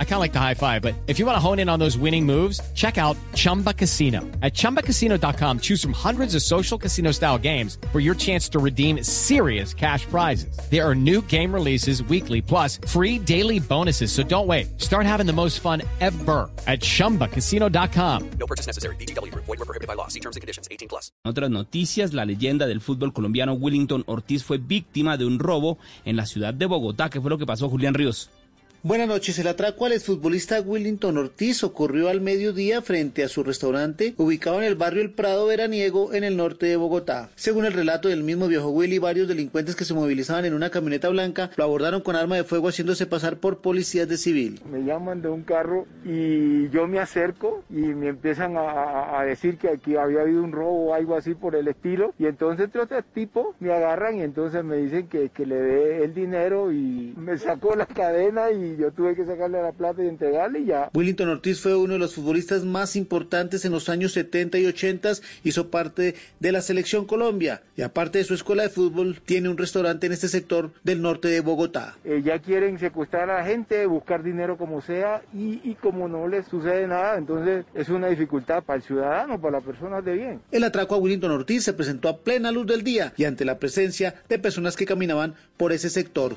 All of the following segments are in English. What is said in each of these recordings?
I kind of like the high five, but if you want to hone in on those winning moves, check out Chumba Casino. At ChumbaCasino.com, choose from hundreds of social casino style games for your chance to redeem serious cash prizes. There are new game releases weekly, plus free daily bonuses. So don't wait. Start having the most fun ever at ChumbaCasino.com. No purchase necessary. VGW. Void were prohibited by law. See terms and conditions. 18 plus. Otras noticias, la leyenda del fútbol colombiano Willington Ortiz fue víctima de un robo en la ciudad de Bogotá. ¿Qué fue lo que pasó, Julián Ríos? Buenas noches. El atraco al exfutbolista Willington Ortiz ocurrió al mediodía frente a su restaurante ubicado en el barrio El Prado Veraniego en el norte de Bogotá. Según el relato del mismo viejo Willy, varios delincuentes que se movilizaban en una camioneta blanca lo abordaron con arma de fuego haciéndose pasar por policías de civil. Me llaman de un carro y yo me acerco y me empiezan a, a decir que aquí había habido un robo o algo así por el estilo. Y entonces otro tipo me agarran y entonces me dicen que, que le dé el dinero y me sacó la cadena y yo tuve que sacarle la plata y entregarle y ya. Willington Ortiz fue uno de los futbolistas más importantes en los años 70 y 80, hizo parte de la selección Colombia y aparte de su escuela de fútbol tiene un restaurante en este sector del norte de Bogotá. Eh, ya quieren secuestrar a la gente, buscar dinero como sea y, y como no les sucede nada, entonces es una dificultad para el ciudadano, para las personas de bien. El atraco a Willington Ortiz se presentó a plena luz del día y ante la presencia de personas que caminaban por ese sector.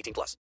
18 plus.